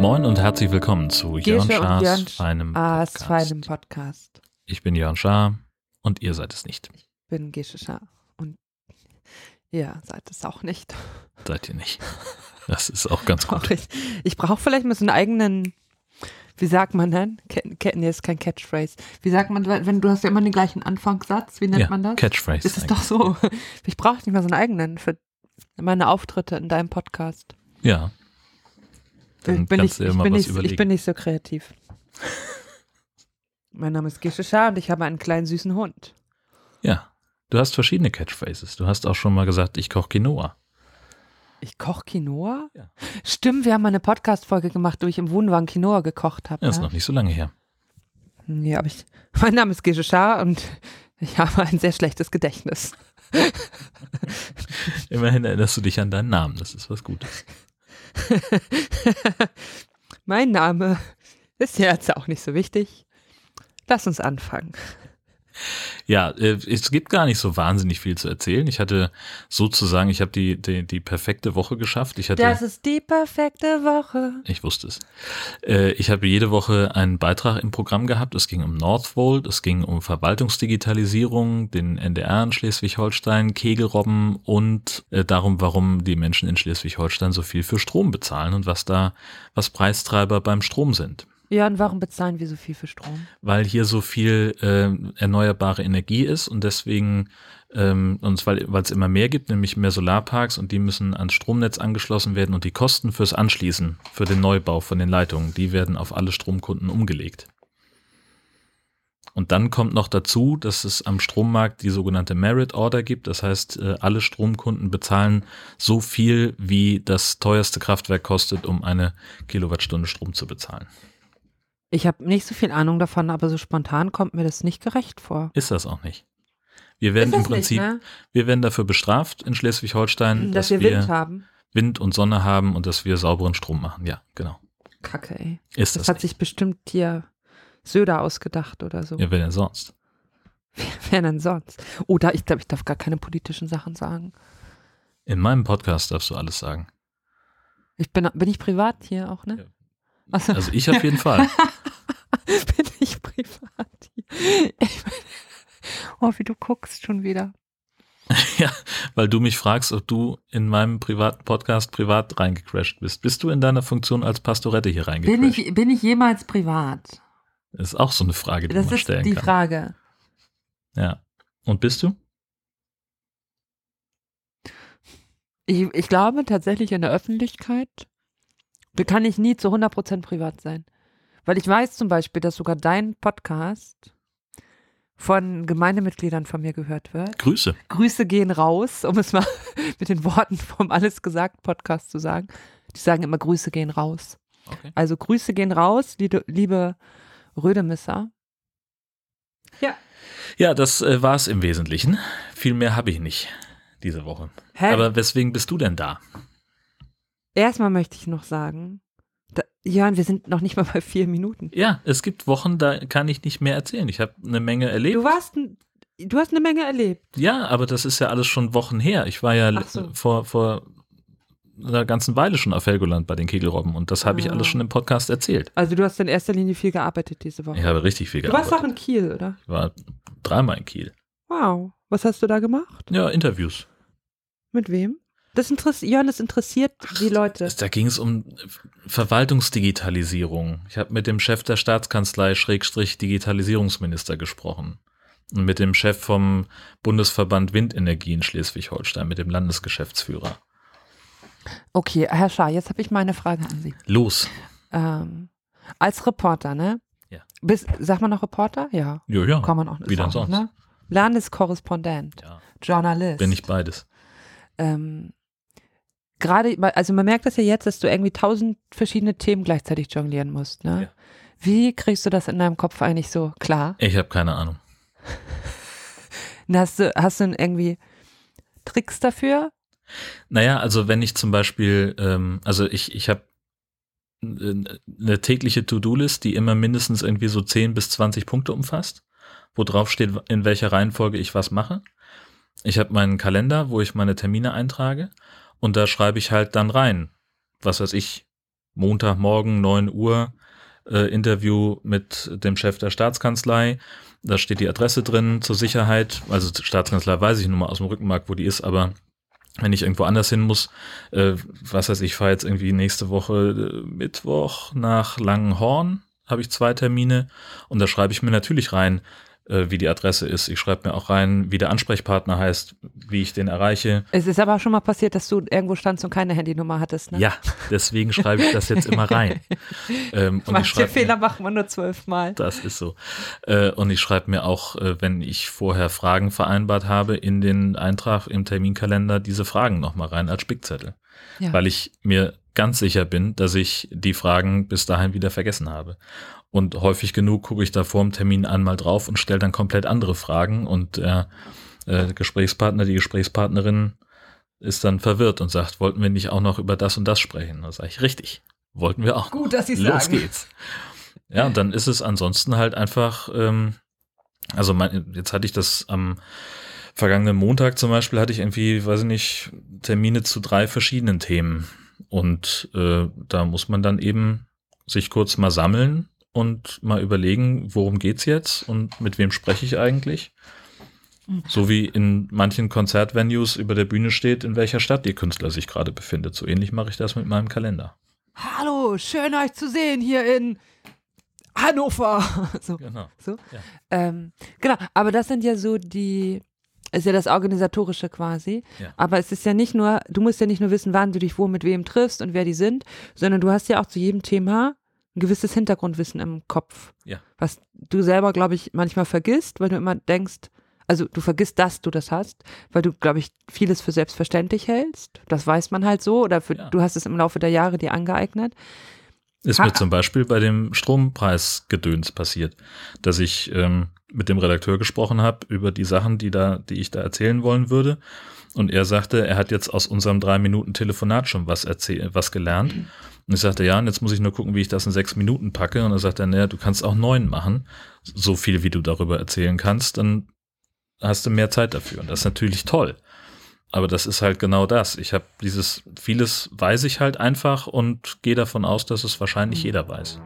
Moin und herzlich willkommen zu Jörn Jörn feinem A's Podcast. feinem Podcast. Ich bin Jörn Schaar und ihr seid es nicht. Bin Gesche Schaar. Und ihr seid es auch nicht. Seid ihr nicht. Das ist auch ganz gut. Ich ich brauche vielleicht mal so einen eigenen, wie sagt man denn? Ke- Ke- Nee, ist kein Catchphrase. Wie sagt man, wenn du hast ja immer den gleichen Anfangssatz, wie nennt Ja, man das? Catchphrase. Ist es doch so. Ich brauche nicht mal so einen eigenen für meine Auftritte in deinem Podcast. Ja. Dann bin ich, ich, bin nicht, ich bin nicht so kreativ. mein Name ist Gesche Schaar und ich habe einen kleinen süßen Hund. ja. Du hast verschiedene Catchphrases. Du hast auch schon mal gesagt, ich koche Quinoa. Ich koche Quinoa? Ja. Stimmt, wir haben mal eine Podcast-Folge gemacht, wo ich im Wohnwagen Quinoa gekocht habe. Ja, ist ne? noch nicht so lange her. Nee, aber ich. Mein Name ist Gesche Schaar und ich habe ein sehr schlechtes Gedächtnis. Immerhin erinnerst du dich an deinen Namen. Das ist was Gutes. mein Name ist ja jetzt auch nicht so wichtig. Lass uns anfangen. Ja, äh, es gibt gar nicht so wahnsinnig viel zu erzählen. Ich hatte sozusagen, ich habe die, die, die perfekte Woche geschafft. Ich hatte, Das ist die perfekte Woche. Ich wusste es. Äh, ich habe jede Woche einen Beitrag im Programm gehabt. Es ging um Northvolt, es ging um Verwaltungsdigitalisierung, den NDR in Schleswig-Holstein, Kegelrobben und äh, darum, warum die Menschen in Schleswig-Holstein so viel für Strom bezahlen und was da, was Preistreiber beim Strom sind. Ja, und warum bezahlen wir so viel für Strom? Weil hier so viel äh, erneuerbare Energie ist und deswegen ähm, und weil es immer mehr gibt, nämlich mehr Solarparks und die müssen ans Stromnetz angeschlossen werden und die Kosten fürs Anschließen, für den Neubau von den Leitungen, die werden auf alle Stromkunden umgelegt. Und dann kommt noch dazu, dass es am Strommarkt die sogenannte Merit Order gibt. Das heißt, äh, alle Stromkunden bezahlen so viel, wie das teuerste Kraftwerk kostet, um eine Kilowattstunde Strom zu bezahlen. Ich habe nicht so viel Ahnung davon, aber so spontan kommt mir das nicht gerecht vor. Ist das auch nicht. Wir werden im Prinzip, Nicht, ne? wir werden dafür bestraft in Schleswig-Holstein, Dass, wir Wind haben. Wind und Sonne haben und dass wir sauberen Strom machen. Ja, genau. Kacke, ey. Ist Das, das, hat nicht. sich bestimmt hier Söder ausgedacht oder so. Ja, wer denn sonst? Wer denn sonst? Oder ich glaube, ich darf gar keine politischen Sachen sagen. In meinem Podcast darfst du alles sagen. Ich bin, bin ich privat hier auch, ne? Ja. Also ich auf jeden Fall. bin ich privat hier? Ich meine, oh, wie du guckst schon wieder. ja, weil du mich fragst, ob du in meinem privaten Podcast privat reingecrashed bist. Bist du in deiner Funktion als Pastorette hier reingecrashed? Bin ich, bin ich jemals privat? Das ist auch so eine Frage, die Das man ist stellen die kann. Frage. Ja. Und bist du? Ich, ich glaube tatsächlich in der Öffentlichkeit kann ich nie zu 100% privat sein. Weil ich weiß zum Beispiel, dass sogar dein Podcast von Gemeindemitgliedern von mir gehört wird. Grüße. Grüße gehen raus, um es mal mit den Worten vom Alles gesagt Podcast zu sagen. Die sagen immer Grüße gehen raus. Okay. Also Grüße gehen raus, liebe, liebe Rödemisser. Ja. Ja, das äh, war es im Wesentlichen. Viel mehr habe ich nicht diese Woche. Hä? Aber weswegen bist du denn da? Erstmal möchte ich noch sagen, Jörn, wir sind noch nicht mal bei vier Minuten. Ja, es gibt Wochen, da kann ich nicht mehr erzählen. Ich habe eine Menge erlebt. Du warst, du hast eine Menge erlebt. Ja, aber das ist ja alles schon Wochen her. Ich war ja so. vor, vor einer ganzen Weile schon auf Helgoland bei den Kegelrobben und das habe ich Ah. alles schon im Podcast erzählt. Also du hast in erster Linie viel gearbeitet diese Woche. Ich habe richtig viel du warst auch gearbeitet. in Kiel, oder? Ich war dreimal in Kiel. Wow. Was hast du da gemacht? Ja, Interviews. Mit wem? Das interessiert, Jörn, das interessiert die Leute. Da ging es um Verwaltungsdigitalisierung. Ich habe mit dem Chef der Staatskanzlei Schrägstrich Digitalisierungsminister gesprochen. Und mit dem Chef vom Bundesverband Windenergie in Schleswig-Holstein, mit dem Landesgeschäftsführer. Okay, Herr Schaar, jetzt habe ich mal eine Frage an Sie. Los. Ähm, als Reporter, ne? Ja. Bis, sagt man noch Reporter? Ja. Ja, ja. Kann man auch Wie sagen, sonst? Ne? Landeskorrespondent, ja. Journalist. Bin ich beides. ähm, gerade, also man merkt das ja jetzt, dass du irgendwie tausend verschiedene Themen gleichzeitig jonglieren musst, ne? Ja. Wie kriegst du das in deinem Kopf eigentlich so klar? Ich habe keine Ahnung. Hast du, hast du irgendwie Tricks dafür? Naja, also wenn ich zum Beispiel, ähm, also ich, ich habe eine tägliche To-Do-List, die immer mindestens irgendwie so 10 bis 20 Punkte umfasst. wo drauf steht, in welcher Reihenfolge ich was mache. Ich habe meinen Kalender, wo ich meine Termine eintrage und da schreibe ich halt dann rein, was weiß ich, Montagmorgen 9 Uhr äh, Interview mit dem Chef der Staatskanzlei. Da steht die Adresse drin zur Sicherheit. Also Staatskanzlei weiß ich nun mal aus dem Rückenmark, wo die ist, aber wenn ich irgendwo anders hin muss, äh, was weiß ich, fahre jetzt irgendwie nächste Woche äh, Mittwoch nach Langenhorn, habe ich zwei Termine und da schreibe ich mir natürlich rein, wie die Adresse ist. Ich schreibe mir auch rein, wie der Ansprechpartner heißt, wie ich den erreiche. Es ist aber schon mal passiert, dass du irgendwo standst und keine Handynummer hattest, ne? Ja, deswegen schreibe ich das jetzt immer rein. ähm, Manche Fehler mir, macht man nur zwölfmal. Das ist so. Äh, und ich schreibe mir auch, äh, wenn ich vorher Fragen vereinbart habe, in den Eintrag im Terminkalender diese Fragen nochmal rein als Spickzettel. Ja. Weil ich mir ganz sicher bin, dass ich die Fragen bis dahin wieder vergessen habe. Und häufig genug gucke ich da vor dem Termin einmal drauf und stelle dann komplett andere Fragen und der äh, Gesprächspartner, die Gesprächspartnerin ist dann verwirrt und sagt, wollten wir nicht auch noch über das und das sprechen? Da sage ich, richtig, wollten wir auch. Gut, dass Sie sagen. Los geht's. Ja, und dann ist es ansonsten halt einfach, ähm, also mein, jetzt hatte ich das am vergangenen Montag zum Beispiel, hatte ich irgendwie, weiß ich nicht, Termine zu drei verschiedenen Themen. Und äh, da muss man dann eben sich kurz mal sammeln und mal überlegen, worum geht's jetzt und mit wem spreche ich eigentlich. Mhm. So wie in manchen Konzertvenues über der Bühne steht, in welcher Stadt die Künstler sich gerade befindet. So ähnlich mache ich das mit meinem Kalender. Hallo, schön euch zu sehen hier in Hannover. so, genau. So. Ja. Ähm, genau, aber das sind ja so die, ist ja das Organisatorische quasi. Ja. Aber es ist ja nicht nur, du musst ja nicht nur wissen, wann du dich wo mit wem triffst und wer die sind, sondern du hast ja auch zu jedem Thema ein gewisses Hintergrundwissen im Kopf. Ja. Was du selber, glaube ich, manchmal vergisst, weil du immer denkst, also du vergisst, dass du das hast, weil du, glaube ich, vieles für selbstverständlich hältst. Das weiß man halt so oder für, ja. du hast es im Laufe der Jahre dir angeeignet. Ist ha mir zum Beispiel bei dem Strompreisgedöns passiert, dass ich ähm, mit dem Redakteur gesprochen habe über die Sachen, die da, die ich da erzählen wollen würde. Und er sagte, er hat jetzt aus unserem drei Minuten Telefonat schon was erzählt, was gelernt. Mhm. Und ich sagte, ja, und jetzt muss ich nur gucken, wie ich das in sechs Minuten packe. Und er sagte, naja, du kannst auch neun machen. So viel, wie du darüber erzählen kannst, dann hast du mehr Zeit dafür. Und das ist natürlich toll. Aber das ist halt genau das. Ich habe dieses, vieles weiß ich halt einfach und gehe davon aus, dass es wahrscheinlich jeder weiß.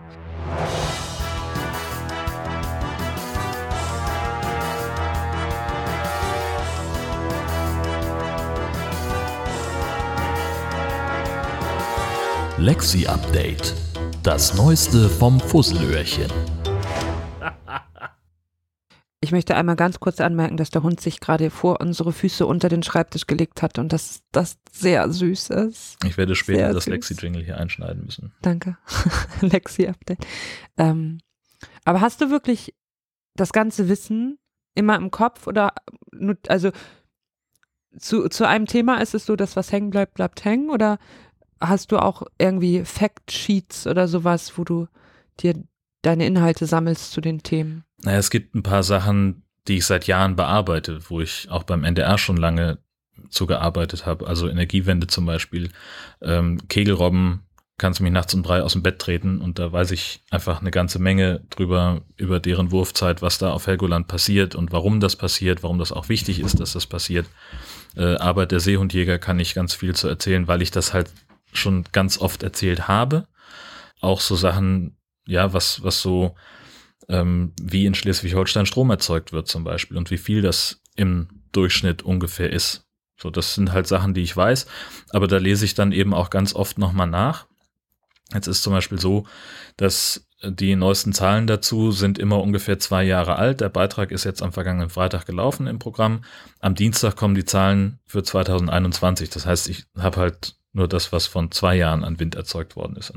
Lexi Update. Das Neueste vom Fusselöhrchen. Ich möchte einmal ganz kurz anmerken, dass der Hund sich gerade vor unsere Füße unter den Schreibtisch gelegt hat und dass das sehr süß ist. Ich werde später sehr das Lexi-Jingle hier einschneiden müssen. Danke. Lexi-Update. Ähm, aber hast du wirklich das ganze Wissen immer im Kopf oder also zu, zu einem Thema ist es so, dass was hängen bleibt, bleibt hängen oder hast du auch irgendwie Fact-Sheets oder sowas, wo du dir deine Inhalte sammelst zu den Themen? Naja, es gibt ein paar Sachen, die ich seit Jahren bearbeite, wo ich auch beim NDR schon lange zugearbeitet habe. Also Energiewende zum Beispiel. Ähm, Kegelrobben kannst du mich nachts um drei aus dem Bett treten und da weiß ich einfach eine ganze Menge drüber, über deren Wurfzeit, was da auf Helgoland passiert und warum das passiert, warum das auch wichtig ist, dass das passiert. Äh, Arbeit der Seehundjäger kann ich ganz viel zu erzählen, weil ich das halt schon ganz oft erzählt habe. Auch so Sachen, ja, was, was so ähm, wie in Schleswig-Holstein Strom erzeugt wird zum Beispiel und wie viel das im Durchschnitt ungefähr ist. So, das sind halt Sachen, die ich weiß, aber da lese ich dann eben auch ganz oft nochmal nach. Jetzt ist zum Beispiel so, dass die neuesten Zahlen dazu sind immer ungefähr zwei Jahre alt. Der Beitrag ist jetzt am vergangenen Freitag gelaufen im Programm. Am Dienstag kommen die Zahlen für 2021. Das heißt, ich habe halt nur das, was von zwei Jahren an Wind erzeugt worden ist.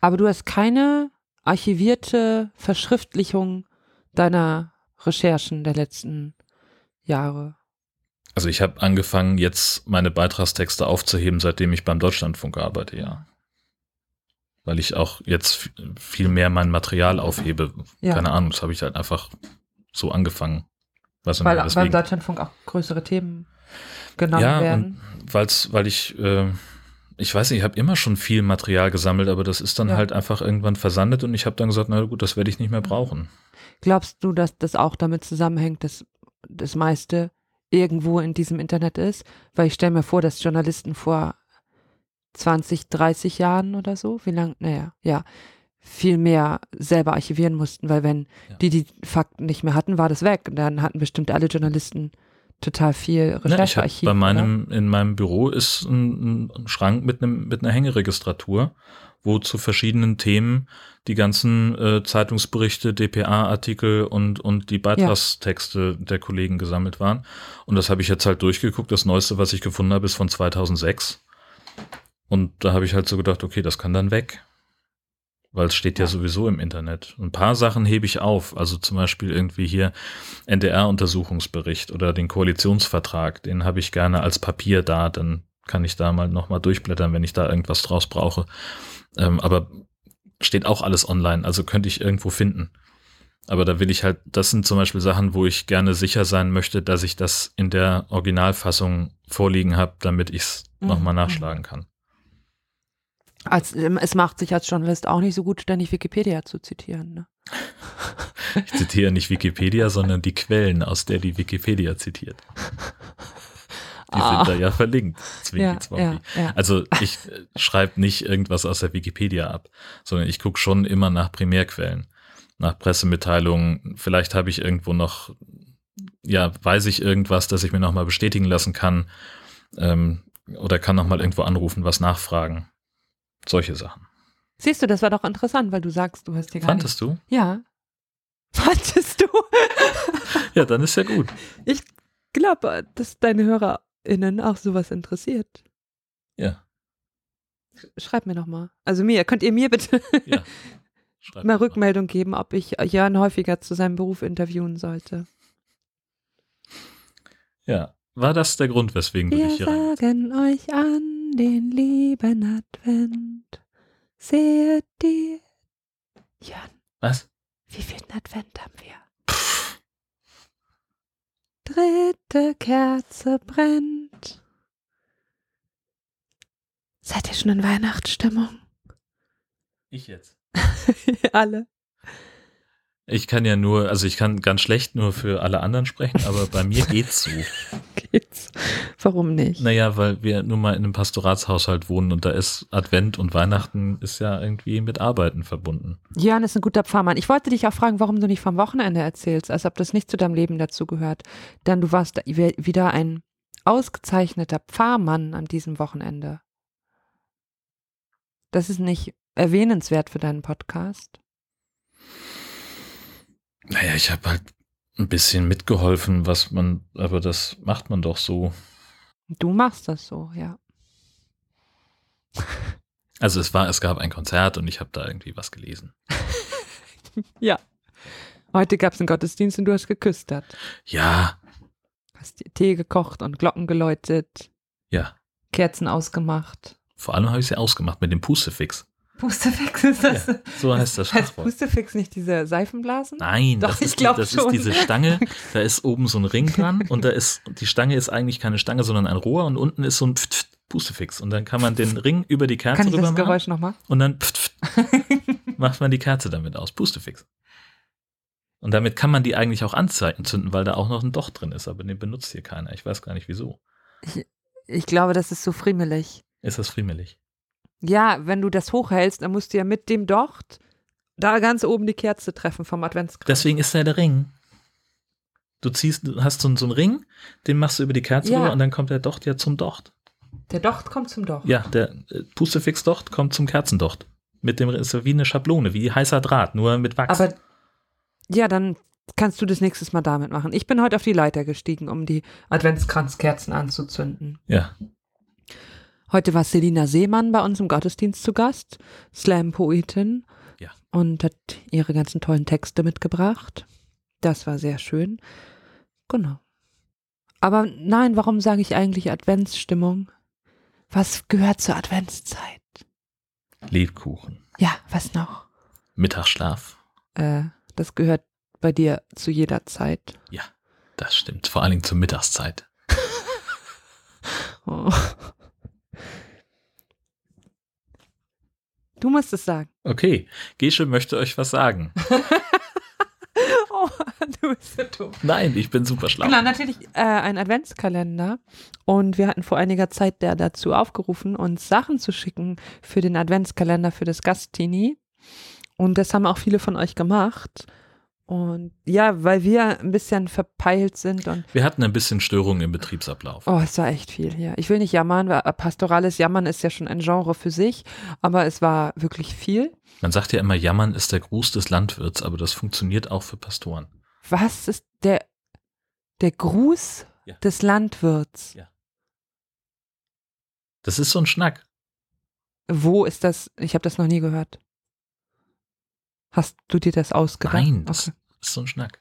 Aber du hast keine archivierte Verschriftlichung deiner Recherchen der letzten Jahre. Also ich habe angefangen, jetzt meine Beitragstexte aufzuheben, seitdem ich beim Deutschlandfunk arbeite, ja. Weil ich auch jetzt viel mehr mein Material aufhebe. Ja. Keine Ahnung, das habe ich halt einfach so angefangen. Was Weil beim Deutschlandfunk auch größere Themen genommen ja, werden. Ja, weil ich äh, ich weiß nicht, ich habe immer schon viel Material gesammelt, aber das ist dann ja. halt einfach irgendwann versandet und ich habe dann gesagt, na gut, das werde ich nicht mehr brauchen. Glaubst du, dass das auch damit zusammenhängt, dass das meiste irgendwo in diesem Internet ist? Weil ich stelle mir vor, dass Journalisten vor 20, 30 Jahren oder so, wie lang, naja, ja, viel mehr selber archivieren mussten, weil wenn Ja. die die Fakten nicht mehr hatten, war das weg. Und dann hatten bestimmt alle Journalisten total viel Ne, Recherchearchiv. bei oder? meinem, in meinem Büro ist ein, ein Schrank mit einem, mit einer Hängeregistratur, wo zu verschiedenen Themen die ganzen äh, Zeitungsberichte, DPA-Artikel und, und die Beitragstexte der Kollegen gesammelt waren. Und das habe ich jetzt halt durchgeguckt. Das Neueste, was ich gefunden habe, ist von 2006. Und da habe ich halt so gedacht, okay, das kann dann weg. Weil es steht ja. Ja. sowieso im Internet. Ein paar Sachen hebe ich auf. Also zum Beispiel irgendwie hier NDR-Untersuchungsbericht oder den Koalitionsvertrag. Den habe ich gerne als Papier da. Dann kann ich da mal nochmal durchblättern, wenn ich da irgendwas draus brauche. Ähm, aber steht auch alles online. Also könnte ich irgendwo finden. Aber da will ich halt, das sind zum Beispiel Sachen, wo ich gerne sicher sein möchte, dass ich das in der Originalfassung vorliegen habe, damit ich es Mhm. nochmal nachschlagen kann. Als, ähm, es macht sich als Journalist auch nicht so gut, ständig Wikipedia zu zitieren. Ne? Ich zitiere nicht Wikipedia, sondern die Quellen, aus der die Wikipedia zitiert. Die Ah. sind da ja verlinkt. Ja, ja, ja. Also ich äh, schreibe nicht irgendwas aus der Wikipedia ab, sondern ich gucke schon immer nach Primärquellen, nach Pressemitteilungen. Vielleicht habe ich irgendwo noch, ja, weiß ich irgendwas, das ich mir nochmal bestätigen lassen kann ähm, oder kann nochmal irgendwo anrufen, was nachfragen. Solche Sachen. Siehst du, das war doch interessant, weil du sagst, du hast hier gar Fandest du? nicht. Ja. Fandest du? Ja, dann ist ja gut. Ich glaube, dass deine HörerInnen auch sowas interessiert. Ja, Schreib mir noch mal. Also mir, könnt ihr mir bitte ja. Mal Rückmeldung geben, ob ich Jörn häufiger zu seinem Beruf interviewen sollte. Ja. War das der Grund, weswegen du Wir dich hier rein... sagen euch an den lieben Advent. Seht die. Jörn, Was? wie viel Advent haben wir? Dritte Kerze brennt. Seid ihr schon in Weihnachtsstimmung? Ich jetzt. Alle. Ich kann ja nur, also ich kann ganz schlecht nur für alle anderen sprechen, aber bei mir geht's so. Geht's. Warum nicht? Naja, weil wir nun mal in einem Pastoratshaushalt wohnen und da ist Advent und Weihnachten ist ja irgendwie mit Arbeiten verbunden. Jörn ist ein guter Pfarrmann. Ich wollte dich auch fragen, warum du nicht vom Wochenende erzählst, als ob das nicht zu deinem Leben dazu gehört. Denn du warst wieder ein ausgezeichneter Pfarrmann an diesem Wochenende. Das ist nicht erwähnenswert für deinen Podcast. Naja, ich habe halt ein bisschen mitgeholfen, was man, aber das macht man doch so. Du machst das so, ja. Also es war, es gab ein Konzert und ich habe da irgendwie was gelesen. Ja. Heute gab es einen Gottesdienst und du hast geküstert. Ja, Hast dir Tee gekocht und Glocken geläutet, ja. Kerzen ausgemacht. Vor allem habe ich sie ausgemacht mit dem Pustefix. Pustefix ist Ja, so heißt das Heißt. Pustefix nicht diese Seifenblasen? Nein, Doch, das, ich ist, die, das ist diese Stange, da ist oben so ein Ring dran und da ist, die Stange ist eigentlich keine Stange, sondern ein Rohr und unten ist so ein Pft, Pft, Pustefix und dann kann man den Ring über die Kerze Kann ich rüber das machen Geräusch nochmal? und dann Pft, Pft, macht man die Kerze damit aus, Pustefix. Und damit kann man die eigentlich auch anzünden, weil da auch noch ein Docht drin ist, aber den benutzt hier keiner. Ich weiß gar nicht wieso. Ich glaube, das ist so friemelig. Ist das friemelig? Ja, wenn du das hochhältst, dann musst du ja mit dem Docht da ganz oben die Kerze treffen vom Adventskranz. Deswegen ist da der Ring. Du ziehst, du hast so, so einen Ring, den machst du über die Kerze Ja. rüber und dann kommt der Docht ja zum Docht. Der Docht kommt zum Docht. Ja, der äh, Pustefix-Docht kommt zum Kerzendocht. Mit dem ist wie eine Schablone, wie heißer Draht, nur mit Wachs. Aber ja, dann kannst du das nächstes Mal damit machen. Ich bin heute auf die Leiter gestiegen, um die Adventskranzkerzen anzuzünden. ja, Heute war Selina Seemann bei uns im Gottesdienst zu Gast, Slam-Poetin. Ja. Und hat ihre ganzen tollen Texte mitgebracht. Das war sehr schön. Genau. Aber nein, warum sage ich eigentlich Adventsstimmung? Was gehört zur Adventszeit? Lebkuchen, Ja, was noch? Mittagsschlaf. Äh, das gehört bei dir zu jeder Zeit. Ja, das stimmt. Vor allen Dingen zur Mittagszeit. Oh. Du musst es sagen. Okay, Gesche möchte euch was sagen. Oh du bist so dumm. Nein, ich bin super schlau. Genau, natürlich äh, ein Adventskalender. Und wir hatten vor einiger Zeit der dazu aufgerufen, uns Sachen zu schicken für den Adventskalender für das Gastini. Und das haben auch viele von euch gemacht. Und ja, weil wir ein bisschen verpeilt sind und Wir hatten ein bisschen Störungen im Betriebsablauf. oh, es war echt viel hier. Ich will nicht jammern, weil pastorales Jammern ist ja schon ein Genre für sich, aber es war wirklich viel. Man sagt ja immer, Jammern ist der Gruß des Landwirts, aber das funktioniert auch für Pastoren. Was ist der, der Gruß Ja. des Landwirts? Ja. Das ist so ein Schnack. Wo ist das? Ich habe das noch nie gehört. Hast du dir das ausgedacht? Nein, das Okay. ist so ein Schnack.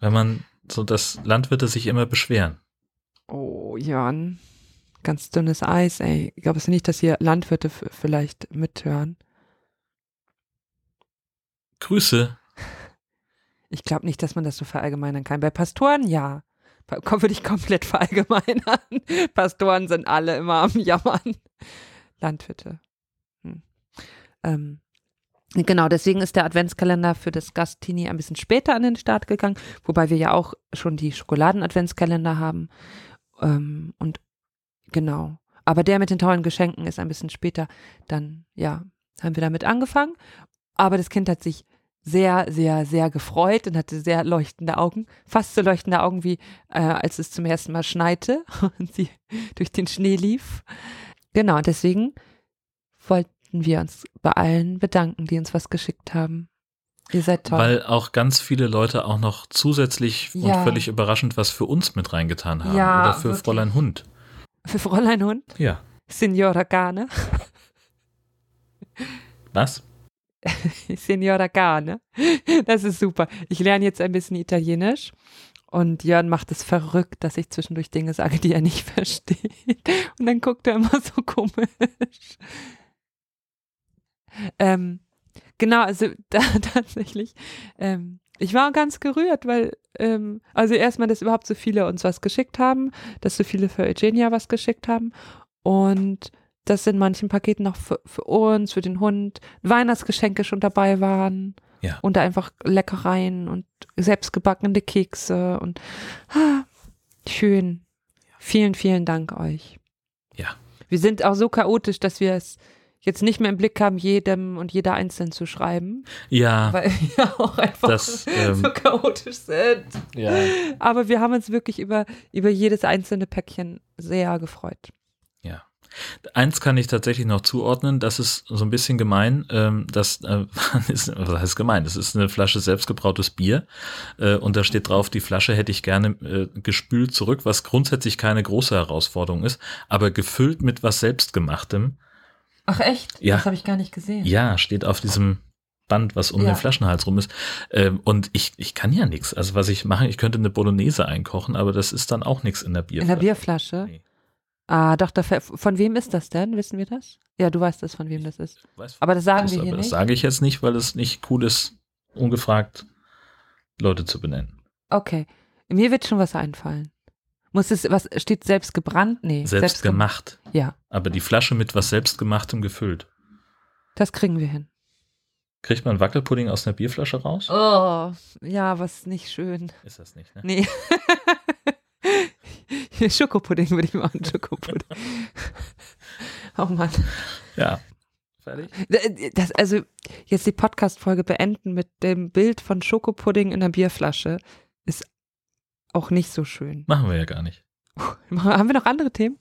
Wenn man so, dass Landwirte sich immer beschweren. Oh, Jan. Ganz dünnes Eis, ey. Ich glaube es nicht, dass hier Landwirte vielleicht mithören. Grüße. Ich glaube nicht, dass man das so verallgemeinern kann. Bei Pastoren ja. Würde ich komplett verallgemeinern. Pastoren sind alle immer am Jammern. Landwirte. Hm. Ähm, genau, deswegen ist der Adventskalender für das Gastini ein bisschen später an den Start gegangen, wobei wir ja auch schon die Schokoladen-Adventskalender haben. Ähm, und genau. Aber der mit den tollen Geschenken ist ein bisschen später. Dann, ja, haben wir damit angefangen. Aber das Kind hat sich sehr, sehr, sehr gefreut und hatte sehr leuchtende Augen, fast so leuchtende Augen wie äh, als es zum ersten Mal schneite und sie durch den Schnee lief. Genau, deswegen wollten wir uns bei allen bedanken, die uns was geschickt haben. Ihr seid toll. Weil auch ganz viele Leute auch noch zusätzlich Ja. und völlig überraschend was für uns mit reingetan haben. Ja, Oder für wirklich. Fräulein Hund. Für Fräulein Hund, Ja. Signora Gane, Was? Signora Gane. Das ist super. Ich lerne jetzt ein bisschen Italienisch und Jörn macht es verrückt, dass ich zwischendurch Dinge sage, die er nicht versteht. Und dann guckt er immer so komisch. Ähm, genau, also da, tatsächlich. Ähm, ich war ganz gerührt, weil, ähm, also erstmal, dass überhaupt so viele uns was geschickt haben, dass so viele für Eugenia was geschickt haben und dass in manchen Paketen noch für, für uns, für den Hund Weihnachtsgeschenke schon dabei waren. Ja. Und einfach Leckereien und selbstgebackene Kekse und ah, schön. Vielen, vielen Dank euch. Ja. Wir sind auch so chaotisch, dass wir es jetzt nicht mehr im Blick haben, jedem und jeder einzeln zu schreiben, Ja. weil wir auch einfach Das, ähm, so chaotisch sind. ja. Aber wir haben uns wirklich über, über jedes einzelne Päckchen sehr gefreut. Ja. Eins kann ich tatsächlich noch zuordnen, das ist so ein bisschen gemein, ähm, das äh, ist, was heißt gemein, das ist eine Flasche selbstgebrautes Bier äh, und da steht drauf, die Flasche hätte ich gerne äh, gespült zurück, was grundsätzlich keine große Herausforderung ist, aber gefüllt mit was selbstgemachtem. Ach echt? Ja. Das habe ich gar nicht gesehen. Ja, steht auf diesem Band, was um Ja. den Flaschenhals rum ist. Ähm, und ich, ich kann ja nichts. Also was ich mache, ich könnte eine Bolognese einkochen, aber das ist dann auch nichts in der In Bierflasche. der Bierflasche? Nee. Ah, doch, da, von wem ist das denn? Wissen wir das? Ja, du weißt das, von wem das ist. Aber das sagen Das, wir aber hier das nicht. sage ich jetzt nicht, weil es nicht cool ist, ungefragt Leute zu benennen. Okay. Mir wird schon was einfallen. Muss es, was steht selbst gebrannt? Nee. Selbst gem- gemacht. Ja, Aber die Flasche mit was selbstgemachtem gefüllt. das kriegen wir hin. Kriegt man Wackelpudding aus einer Bierflasche raus? Oh, ja, was nicht schön. Ist das nicht, ne? Nee. Schokopudding würde ich machen, Schokopudding. oh Mann. Ja. Fertig? Das, also, jetzt die Podcast-Folge beenden mit dem Bild von Schokopudding in einer Bierflasche ist auch nicht so schön. Machen wir ja gar nicht. Haben wir noch andere Themen?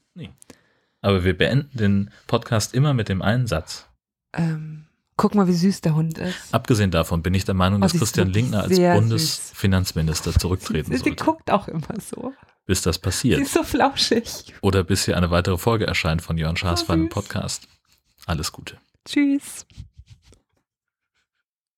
Aber wir beenden den Podcast immer mit dem einen Satz. Ähm, guck mal, wie süß der Hund ist. Abgesehen davon bin ich der Meinung, Oh, dass sie ist Christian Lindner als Bundesfinanzminister zurücktreten Sie, sie sollte. guckt auch immer so. Bis das Sie passiert. ist so flauschig. Oder bis hier eine weitere Folge erscheint von Jörn Schaas beim süß. Podcast. Alles Gute. Tschüss.